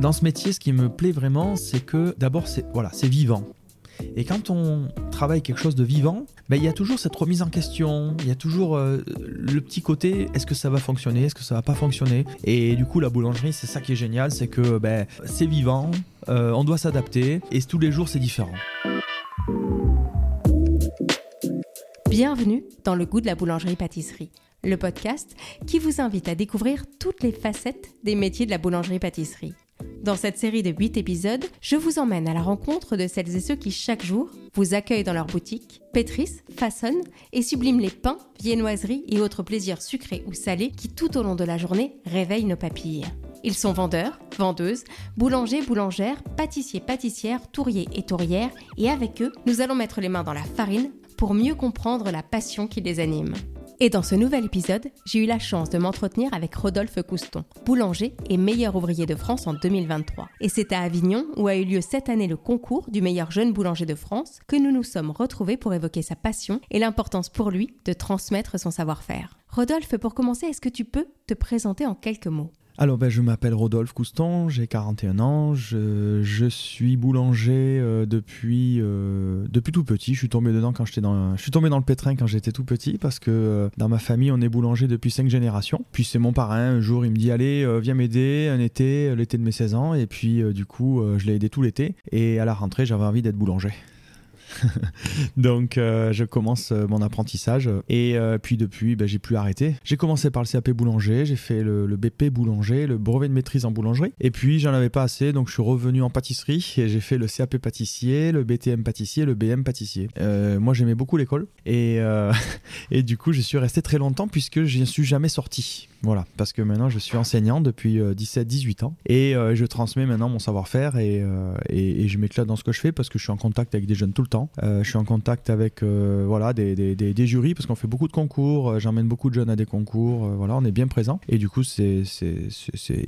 Dans ce métier, ce qui me plaît vraiment, c'est que d'abord, c'est voilà, c'est vivant. Et quand on travaille quelque chose de vivant, ben, il y a toujours cette remise en question, il y a toujours euh, le petit côté est-ce que ça va fonctionner, est-ce que ça va pas fonctionner? Et du coup, la boulangerie, c'est ça qui est génial, c'est que ben, c'est vivant, euh, on doit s'adapter et tous les jours, c'est différent. Bienvenue dans le goût de la boulangerie-pâtisserie, le podcast qui vous invite à découvrir toutes les facettes des métiers de la boulangerie-pâtisserie. Dans cette série de 8 épisodes, je vous emmène à la rencontre de celles et ceux qui chaque jour vous accueillent dans leur boutique, pétrissent, façonnent et subliment les pains, viennoiseries et autres plaisirs sucrés ou salés qui tout au long de la journée réveillent nos papilles. Ils sont vendeurs, vendeuses, boulangers, boulangères, pâtissiers, pâtissières, touriers et tourières et avec eux, nous allons mettre les mains dans la farine pour mieux comprendre la passion qui les anime. Et dans ce nouvel épisode, j'ai eu la chance de m'entretenir avec Rodolphe Couston, boulanger et meilleur ouvrier de France en 2023. Et c'est à Avignon, où a eu lieu cette année le concours du meilleur jeune boulanger de France, que nous nous sommes retrouvés pour évoquer sa passion et l'importance pour lui de transmettre son savoir-faire. Rodolphe, pour commencer, est-ce que tu peux te présenter en quelques mots? Alors, ben, je m'appelle Rodolphe Couston, j'ai 41 ans, je, suis boulanger euh, depuis, euh, depuis tout petit. Je suis tombé dedans quand j'étais dans, je suis tombé dans le pétrin quand j'étais tout petit parce que euh, dans ma famille, on est boulanger depuis 5 générations. Puis c'est mon parrain, un jour, il me dit Allez, viens m'aider un été, l'été de mes 16 ans. Et puis, du coup, je l'ai aidé tout l'été. Et à la rentrée, j'avais envie d'être boulanger. Donc euh, je commence euh, mon apprentissage et euh, puis depuis ben, j'ai plus arrêté. J'ai commencé par le CAP boulanger, j'ai fait le, BP boulanger, le brevet de maîtrise en boulangerie et puis j'en avais pas assez donc je suis revenu en pâtisserie et j'ai fait le CAP pâtissier, le BTM pâtissier, le BM pâtissier. moi j'aimais beaucoup l'école et, et du coup je suis resté très longtemps puisque je ne suis jamais sorti. Voilà, parce que maintenant je suis enseignant depuis 17-18 ans et je transmets maintenant mon savoir-faire et, et, je m'éclate dans ce que je fais parce que je suis en contact avec des jeunes tout le temps euh, je suis en contact avec euh, voilà, des, des, jurys parce qu'on fait beaucoup de concours. Euh, j'emmène beaucoup de jeunes à des concours. voilà, on est bien présent. Et du coup, il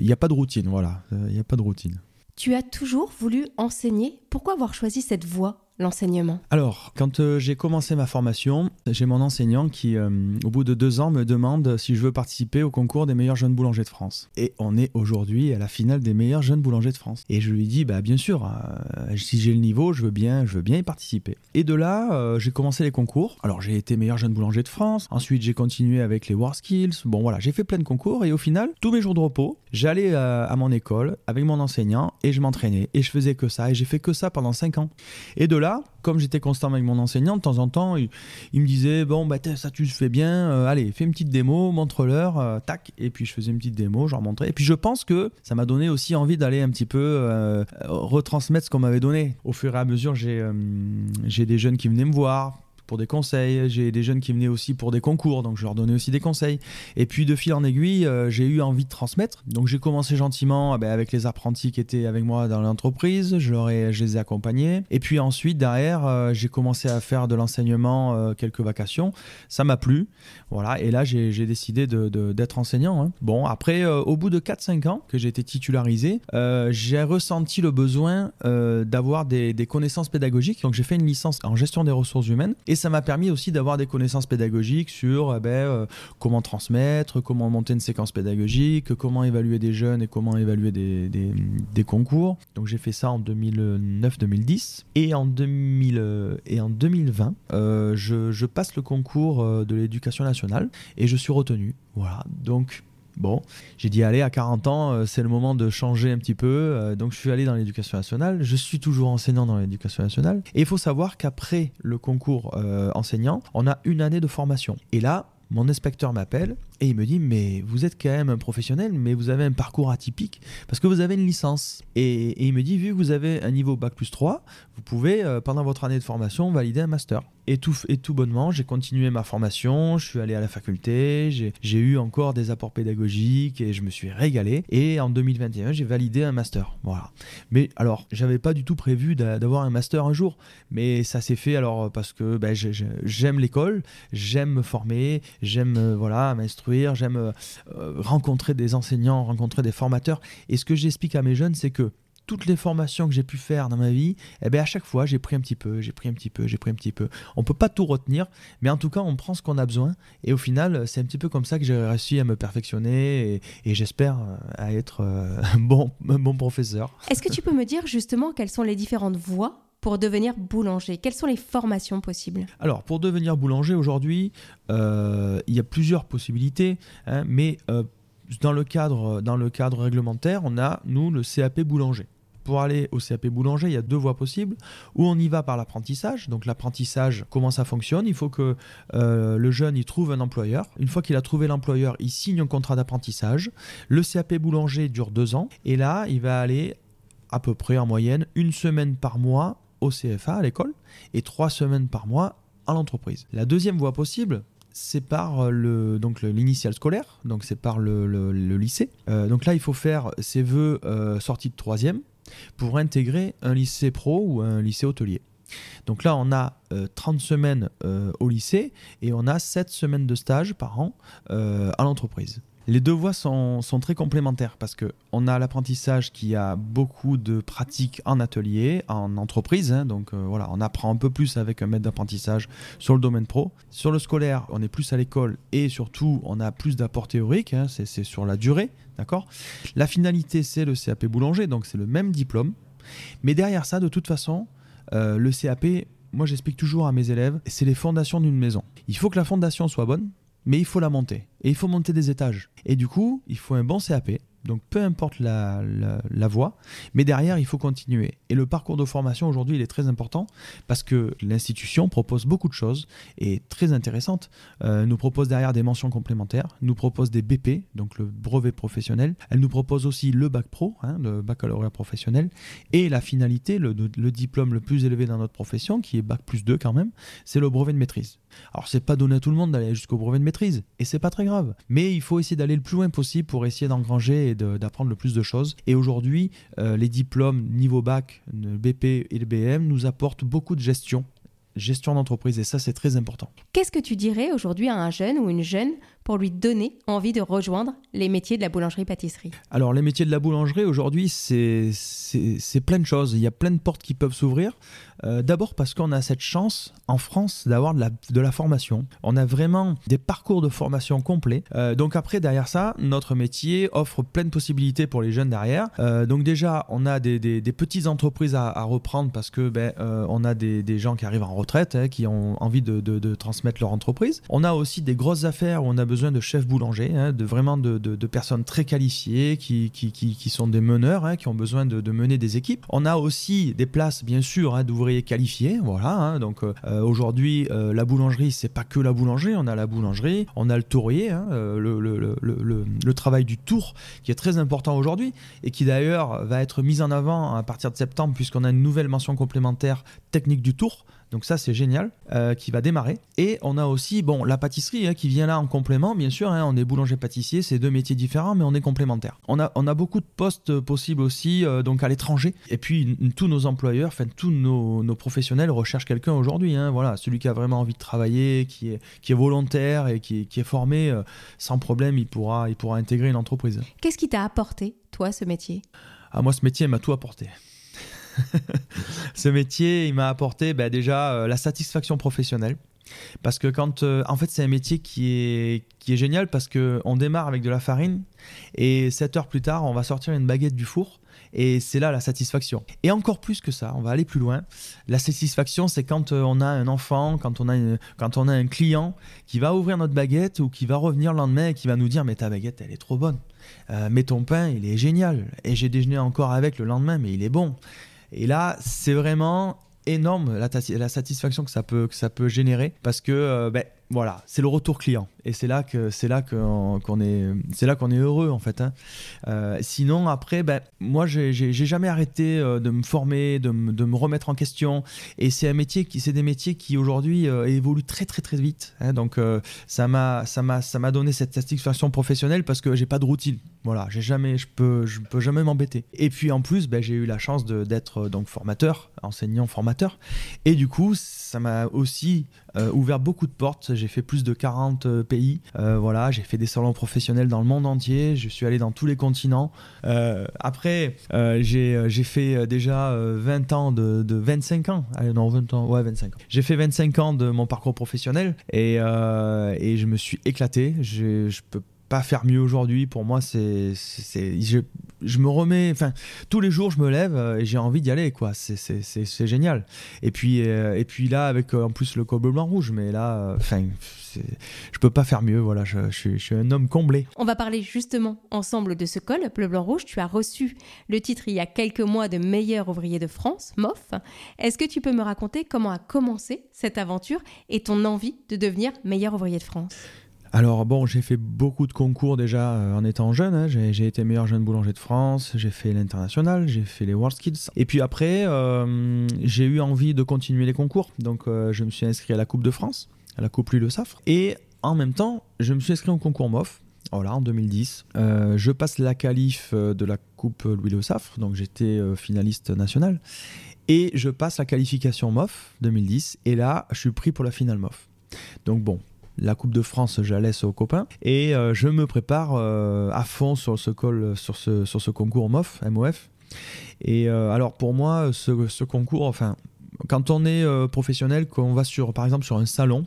n'y a pas de routine. Voilà, il n'y a pas de routine. Tu as toujours voulu enseigner. Pourquoi avoir choisi cette voie? L'enseignement Alors, quand euh, j'ai commencé ma formation, j'ai mon enseignant qui, euh, au bout de deux ans, me demande si je veux participer au concours des meilleurs jeunes boulangers de France. Et on est aujourd'hui à la finale des meilleurs jeunes boulangers de France. Et je lui dis, bah bien sûr, euh, si j'ai le niveau, je veux bien, je veux bien y participer. Et de là, j'ai commencé les concours. Alors, j'ai été meilleur jeune boulanger de France. Ensuite, j'ai continué avec les WarSkills. Bon, voilà, j'ai fait plein de concours. Et au final, tous mes jours de repos, j'allais à mon école avec mon enseignant et je m'entraînais. Et je faisais que ça. Et j'ai fait que ça pendant cinq ans. Et de comme j'étais constant avec mon enseignant, de temps en temps, il, me disait Bon, bah, ça tu fais bien, euh, allez, fais une petite démo, montre-leur, euh, tac. Et puis je faisais une petite démo, je leur montrais. Et puis je pense que ça m'a donné aussi envie d'aller un petit peu euh, retransmettre ce qu'on m'avait donné. Au fur et à mesure, j'ai des jeunes qui venaient me voir pour des conseils. J'ai des jeunes qui venaient aussi pour des concours, donc je leur donnais aussi des conseils. Et puis de fil en aiguille, euh, j'ai eu envie de transmettre. Donc j'ai commencé gentiment eh ben, avec les apprentis qui étaient avec moi dans l'entreprise. Je, leur ai, je les ai accompagnés. Et puis ensuite, derrière, euh, j'ai commencé à faire de l'enseignement, euh, quelques vacations. Ça m'a plu. Voilà. Et là, j'ai décidé d'être enseignant. Hein. Bon, après, au bout de 4-5 ans que j'ai été titularisé, j'ai ressenti le besoin d'avoir des, connaissances pédagogiques. Donc j'ai fait une licence en gestion des ressources humaines. Ça m'a permis aussi d'avoir des connaissances pédagogiques sur eh ben, euh, comment transmettre, comment monter une séquence pédagogique, comment évaluer des jeunes et comment évaluer des, concours. Donc j'ai fait ça en 2009-2010. Et, en 2000, euh, et en 2020, euh, je, je, passe le concours de l'éducation nationale et je suis retenu. Voilà, donc Bon, j'ai dit allez, à 40 ans, euh, c'est le moment de changer un petit peu. Euh, donc je suis allé dans l'éducation nationale. Je suis toujours enseignant dans l'éducation nationale. Et il faut savoir qu'après le concours euh, enseignant, on a une année de formation. Et là, mon inspecteur m'appelle et il me dit mais vous êtes quand même un professionnel mais vous avez un parcours atypique parce que vous avez une licence et, il me dit vu que vous avez un niveau bac plus 3 vous pouvez pendant votre année de formation valider un master et tout, et tout bonnement, j'ai continué ma formation, je suis allé à la faculté, j'ai eu encore des apports pédagogiques et je me suis régalé. Et en 2021, j'ai validé un master. Voilà. Mais alors, j'avais pas du tout prévu d'avoir un master un jour, mais ça s'est fait alors parce que ben, j'aime l'école, j'aime me former, j'aime euh, voilà m'instruire, j'aime euh, rencontrer des enseignants, rencontrer des formateurs. Et ce que j'explique à mes jeunes, c'est que toutes les formations que j'ai pu faire dans ma vie, eh ben à chaque fois, j'ai pris un petit peu, j'ai pris un petit peu, j'ai pris un petit peu. On peut pas tout retenir, mais en tout cas, on prend ce qu'on a besoin. Et au final, c'est un petit peu comme ça que j'ai réussi à me perfectionner et, j'espère euh, à être euh, un bon professeur. Est-ce que tu peux me dire justement quelles sont les différentes voies pour devenir boulanger Quelles sont les formations possibles? Alors, pour devenir boulanger aujourd'hui, euh, il y a plusieurs possibilités, hein, mais dans, le cadre, dans le cadre réglementaire, on a, nous, le CAP boulanger pour aller au CAP boulanger, il y a deux voies possibles. Ou on y va par l'apprentissage. Donc l'apprentissage, comment ça fonctionne? Il faut que euh, le jeune y trouve un employeur. Une fois qu'il a trouvé l'employeur, il signe un contrat d'apprentissage. Le CAP boulanger dure deux ans. Et là, il va aller à peu près en moyenne une semaine par mois au CFA à l'école et trois semaines par mois à l'entreprise. La deuxième voie possible, c'est par le donc l'initial scolaire, donc c'est par le, lycée. Euh, donc là, il faut faire ses vœux euh, de troisième pour intégrer un lycée pro ou un lycée hôtelier. Donc là, on a 30 euh, semaines euh, au lycée et on a 7 semaines de stage par an euh, à l'entreprise. Les deux voies sont, très complémentaires parce qu'on a l'apprentissage qui a beaucoup de pratiques en atelier, en entreprise. Hein. donc voilà, on apprend un peu plus avec un maître d'apprentissage sur le domaine pro. Sur le scolaire, on est plus à l'école et surtout, on a plus d'apports théoriques. Hein. c'est sur la durée. D'accord? La finalité, c'est le CAP boulanger, donc c'est le même diplôme. Mais derrière ça, de toute façon, euh, le CAP, moi j'explique toujours à mes élèves, c'est les fondations d'une maison. Il faut que la fondation soit bonne, mais il faut la monter. Et il faut monter des étages. Et du coup, il faut un bon CAP, donc peu importe la, voie, mais derrière, il faut continuer. Et le parcours de formation aujourd'hui, il est très important parce que l'institution propose beaucoup de choses et très intéressantes. Euh, nous propose derrière des mentions complémentaires, nous propose des BP, donc le brevet professionnel. Elle nous propose aussi le bac pro, hein, le baccalauréat professionnel, et la finalité, le, diplôme le plus élevé dans notre profession, qui est bac plus 2 quand même, c'est le brevet de maîtrise. Alors c'est pas donné à tout le monde d'aller jusqu'au brevet de maîtrise, et c'est pas très grave, mais il faut essayer d'aller le plus loin possible pour essayer d'engranger d'apprendre le plus de choses. Et aujourd'hui, euh, les diplômes niveau bac, BP et le BM nous apportent beaucoup de gestion gestion d'entreprise et ça c'est très important. Qu'est-ce que tu dirais aujourd'hui à un jeune ou une jeune pour lui donner envie de rejoindre les métiers de la boulangerie-pâtisserie Alors les métiers de la boulangerie aujourd'hui c'est plein de choses, il y a plein de portes qui peuvent s'ouvrir. Euh, d'abord parce qu'on a cette chance en France d'avoir de la, de la, formation. On a vraiment des parcours de formation complets. Euh, donc après derrière ça, notre métier offre plein de possibilités pour les jeunes derrière. Euh, donc déjà on a des, des, petites entreprises à, reprendre parce que ben, on a des, des, gens qui arrivent en retraite, hein, qui ont envie de, de, de, transmettre leur entreprise. On a aussi des grosses affaires où on a besoin de chefs boulangers, hein, de vraiment de, personnes très qualifiées qui, sont des meneurs, hein, qui ont besoin de, mener des équipes. On a aussi des places, bien sûr, hein, d'ouvriers qualifiés. Voilà. donc euh, euh, aujourd'hui, euh, la boulangerie, c'est pas que la boulangerie. On a la boulangerie, on a le tourier, le, le, travail du tour qui est très important aujourd'hui et qui d'ailleurs va être mis en avant à partir de septembre puisqu'on a une nouvelle mention complémentaire technique du tour. Donc ça c'est génial, euh, qui va démarrer. Et on a aussi bon la pâtisserie hein, qui vient là en complément, bien sûr. Hein, on est boulanger-pâtissier, c'est deux métiers différents, mais on est complémentaires. On a, on a beaucoup de postes possibles aussi, euh, donc à l'étranger. Et puis tous nos employeurs, enfin tous nos, professionnels recherchent quelqu'un aujourd'hui. Hein, voilà, celui qui a vraiment envie de travailler, qui est, qui est volontaire et qui, qui est formé, euh, sans problème, il pourra, il pourra intégrer une entreprise. Qu'est-ce qui t'a apporté, toi, ce métier? Ah, Moi, ce métier m'a tout apporté. ce métier, il m'a apporté bah, déjà euh, la satisfaction professionnelle. Parce que quand, euh, en fait, c'est un métier qui est, qui est génial parce qu'on démarre avec de la farine et 7 heures plus tard, on va sortir une baguette du four et c'est là la satisfaction. Et encore plus que ça, on va aller plus loin. La satisfaction, c'est quand euh, on a un enfant, quand on a, quand on a un client qui va ouvrir notre baguette ou qui va revenir le lendemain et qui va nous dire Mais ta baguette, elle est trop bonne. mais ton pain, il est génial. Et j'ai déjeuné encore avec le lendemain, mais il est bon. Et là, c'est vraiment énorme la, satisfaction que ça peut, que ça peut générer parce que euh, ben, voilà, c'est le retour client et c'est là que c'est là qu'on est c'est là qu'on est heureux en fait. Hein. Euh, sinon après, ben moi j'ai jamais arrêté euh, de me former, de, de, me remettre en question et c'est un métier qui c'est des métiers qui aujourd'hui euh, évoluent très très très vite. Hein. donc ça m'a ça m'a ça m'a donné cette satisfaction professionnelle parce que j'ai pas de routine. Voilà, j'ai jamais je peux je peux jamais m'embêter. Et puis en plus, ben, j'ai eu la chance d'être donc formateur, enseignant formateur et du coup ça m'a aussi ouvert beaucoup de portes j'ai fait plus de 40 euh, voilà, j'ai fait des salons professionnels dans le monde entier. Je suis allé dans tous les continents. après, j'ai fait déjà 20 ans de, 25 ans. Allez, non, 20 ans. Ouais, 25 ans. J'ai fait 25 ans de mon parcours professionnel et, et je me suis éclaté. Je, je peux pas faire mieux aujourd'hui. Pour moi, c'est, je, me remets, enfin, tous les jours, je me lève euh, et j'ai envie d'y aller, quoi. C'est génial. Et puis, euh, et puis là, avec euh, en plus le col blanc rouge, mais là, enfin, je peux pas faire mieux. Voilà, je, je, suis un homme comblé. On va parler justement ensemble de ce col bleu blanc rouge. Tu as reçu le titre il y a quelques mois de meilleur ouvrier de France, MOF. Est-ce que tu peux me raconter comment a commencé cette aventure et ton envie de devenir meilleur ouvrier de France? Alors bon, j'ai fait beaucoup de concours déjà euh, en étant jeune. Hein. J'ai été meilleur jeune boulanger de France, j'ai fait l'international, j'ai fait les World Kids. Et puis après, euh, j'ai eu envie de continuer les concours. Donc euh, je me suis inscrit à la Coupe de France, à la Coupe Louis Le Safre. Et en même temps, je me suis inscrit au concours MOF. Voilà, en 2010. je passe la qualif de la Coupe Louis Le Safre, donc j'étais finaliste national. Et je passe la qualification MOF 2010. Et là, je suis pris pour la finale MOF. Donc bon, la Coupe de France, je la laisse aux copains. Et euh, je me prépare euh, à fond sur ce, sur ce concours MOF, MOF. Et euh, alors pour moi, ce, concours, enfin, quand on est professionnel, qu'on va sur, par exemple sur un salon,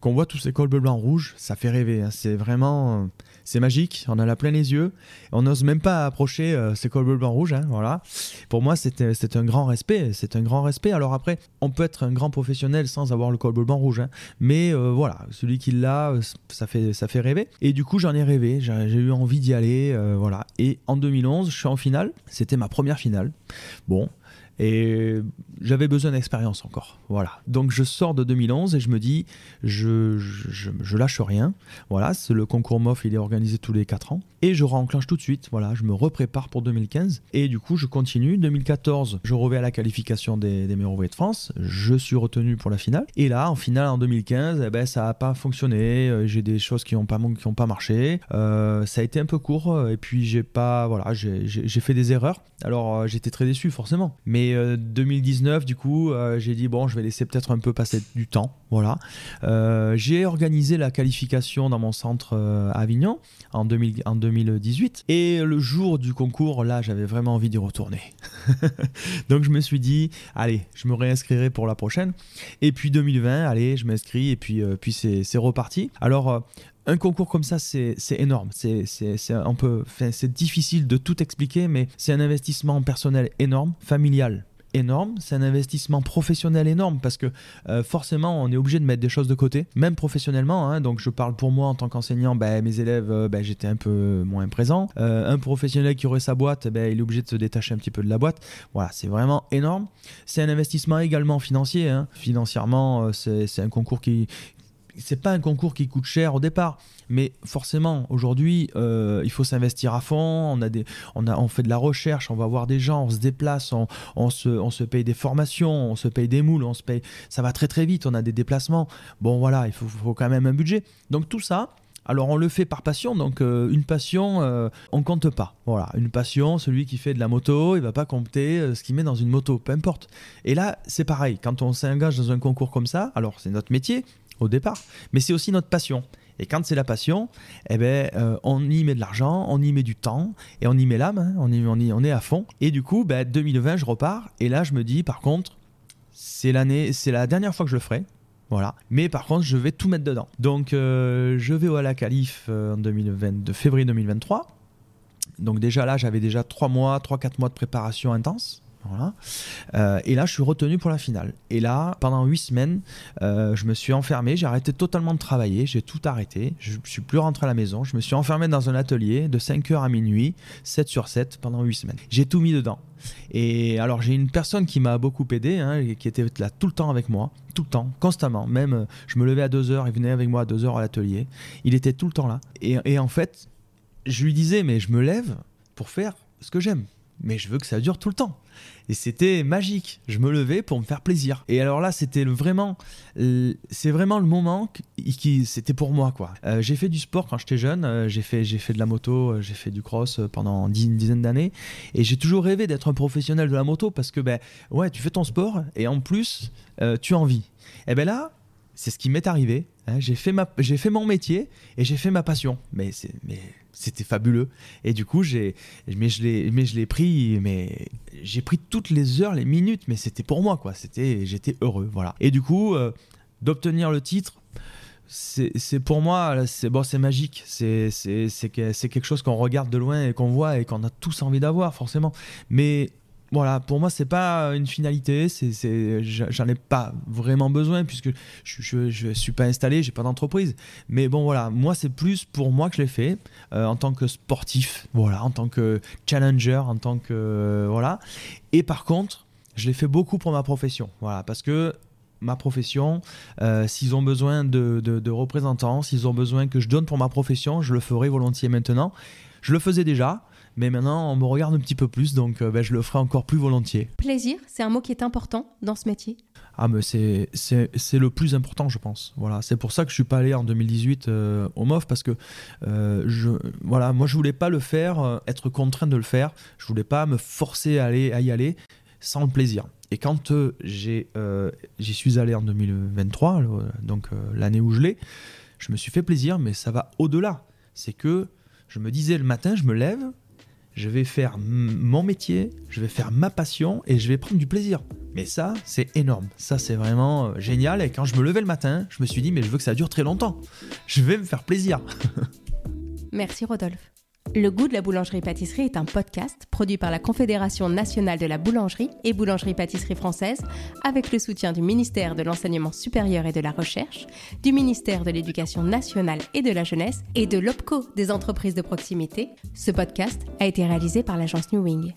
qu'on voit tous ces cols bleu, blanc, rouge, ça fait rêver. Hein. C'est vraiment c'est magique, on a la plein les yeux, on n'ose même pas approcher euh, ces cols bleu, blanc, rouge, hein, voilà. Pour moi, c'est un grand respect, c'est un grand respect. Alors après, on peut être un grand professionnel sans avoir le col bleu, blanc, rouge, hein. mais euh, voilà, celui qui l'a, euh, ça fait, ça fait rêver. Et du coup, j'en ai rêvé, j'ai eu envie d'y aller, voilà. Et en 2011, je suis en finale, c'était ma première finale. Bon, et j'avais besoin d'expérience encore. Voilà. Donc je sors de 2011 et je me dis, je, je, lâche rien. Voilà, le concours MOF, il est organisé tous les 4 ans. Et je renclenche tout de suite. Voilà, je me reprépare pour 2015. Et du coup, je continue. 2014, je reviens à la qualification des, des meilleurs ouvriers de France. Je suis retenu pour la finale. Et là, en finale, en 2015, eh ben, ça n'a pas fonctionné. Euh, j'ai des choses qui n'ont pas, pas marché. Euh, ça a été un peu court. Et puis, j'ai voilà, j'ai fait des erreurs. Alors, euh, j'étais très déçu, forcément. Mais 2019, euh, du coup, euh, j'ai dit bon, je vais laisser peut-être un peu passer du temps. Voilà. Euh, j'ai organisé la qualification dans mon centre Avignon en, 2018. Et le jour du concours, là, j'avais vraiment envie d'y retourner. Donc je me suis dit, allez, je me réinscrirai pour la prochaine. Et puis 2020, allez, je m'inscris et puis, puis c'est reparti. Alors, un concours comme ça, c'est énorme. C'est un peu, c'est difficile de tout expliquer, mais c'est un investissement personnel énorme, familial énorme, c'est un investissement professionnel énorme parce que euh, forcément on est obligé de mettre des choses de côté, même professionnellement. Hein. donc je parle pour moi en tant qu'enseignant, ben, mes élèves, ben, j'étais un peu moins présent. Euh, un professionnel qui aurait sa boîte, ben, il est obligé de se détacher un petit peu de la boîte. Voilà, c'est vraiment énorme. C'est un investissement également financier. Hein. Financièrement, c'est un concours qui, c'est pas un concours qui coûte cher au départ, mais forcément aujourd'hui euh, il faut s'investir à fond. On a des, on a, on fait de la recherche, on va voir des gens, on se déplace, on, se, on se paye des formations, on se paye des moules, on se paye, ça va très très vite. On a des déplacements. Bon voilà, il faut, faut quand même un budget. Donc tout ça. Alors on le fait par passion, donc euh, une passion, euh, on compte pas. Voilà, une passion, celui qui fait de la moto, il va pas compter ce qu'il met dans une moto, peu importe. Et là, c'est pareil, quand on s'engage dans un concours comme ça, alors c'est notre métier, au départ, mais c'est aussi notre passion. Et quand c'est la passion, eh ben, euh, on y met de l'argent, on y met du temps et on y met l'âme, hein. on, y, on, est à fond. Et du coup, ben, 2020, je repars et là, je me dis, par contre, c'est l'année, c'est la dernière fois que je le ferai. Voilà. Mais par contre, je vais tout mettre dedans. Donc, euh, je vais au la Calif euh, en 2020, de février 2023. Donc déjà là, j'avais déjà 3 mois, 3-4 mois de préparation intense. Euh, et là, je suis retenu pour la finale. Et là, pendant huit semaines, euh, je me suis enfermé, j'ai arrêté totalement de travailler, j'ai tout arrêté, je ne suis plus rentré à la maison, je me suis enfermé dans un atelier de 5h à minuit, 7 sur 7 pendant huit semaines. J'ai tout mis dedans. Et alors, j'ai une personne qui m'a beaucoup aidé, hein, qui était là tout le temps avec moi, tout le temps, constamment. Même, euh, je me levais à 2h, il venait avec moi à 2h à l'atelier. Il était tout le temps là. Et, et en fait, je lui disais, mais je me lève pour faire ce que j'aime mais je veux que ça dure tout le temps. Et c'était magique. Je me levais pour me faire plaisir. Et alors là, c'était vraiment, c'est vraiment le moment qui, c'était pour moi quoi. Euh, j'ai fait du sport quand j'étais jeune. Euh, j'ai fait, j'ai fait de la moto, euh, j'ai fait du cross pendant une dizaine d'années. Et j'ai toujours rêvé d'être un professionnel de la moto parce que ben ouais, tu fais ton sport et en plus tu en vis. Et ben là, c'est ce qui m'est arrivé. Hein. J'ai fait, ma, j'ai fait mon métier et j'ai fait ma passion. Mais, c'est, mais c'était fabuleux. Et du coup, j'ai, mais je l'ai, mais je l'ai pris, mais j'ai pris toutes les heures, les minutes, mais c'était pour moi, quoi. C'était, j'étais heureux, voilà. Et du coup, euh, d'obtenir le titre, c'est, pour moi, c'est bon, c'est magique. C'est quelque chose qu'on regarde de loin et qu'on voit et qu'on a tous envie d'avoir, forcément. Mais voilà, pour moi, c'est pas une finalité, c'est, j'en ai pas vraiment besoin puisque je, je, suis pas installé, j'ai pas d'entreprise. Mais bon, voilà, moi, c'est plus pour moi que je l'ai fait euh, en tant que sportif, voilà, en tant que challenger, en tant que voilà. Et par contre, je l'ai fait beaucoup pour ma profession, voilà, parce que ma profession, euh, s'ils ont besoin de, de représentants, s'ils ont besoin que je donne pour ma profession, je le ferai volontiers maintenant. Je le faisais déjà. Mais maintenant, on me regarde un petit peu plus, donc euh, ben, je le ferai encore plus volontiers. Plaisir, c'est un mot qui est important dans ce métier. Ah, mais c'est, c'est, le plus important, je pense. Voilà, c'est pour ça que je suis pas allé en 2018 euh, au MOF, parce que euh, je, voilà, moi, je voulais pas le faire, être contraint de le faire. Je voulais pas me forcer à, aller, à y aller sans le plaisir. Et quand j'ai, j'y suis allé en 2023, donc l'année où je l'ai, je me suis fait plaisir, mais ça va au-delà. C'est que je me disais le matin, je me lève, je vais faire mon métier, je vais faire ma passion et je vais prendre du plaisir. Mais ça, c'est énorme. Ça, c'est vraiment euh, génial. Et quand je me levais le matin, je me suis dit, mais je veux que ça dure très longtemps. Je vais me faire plaisir. Merci Rodolphe. Le goût de la boulangerie-pâtisserie est un podcast produit par la Confédération nationale de la boulangerie et boulangerie-pâtisserie française avec le soutien du ministère de l'Enseignement supérieur et de la Recherche, du ministère de l'Éducation nationale et de la jeunesse et de l'OPCO des entreprises de proximité. Ce podcast a été réalisé par l'agence New Wing.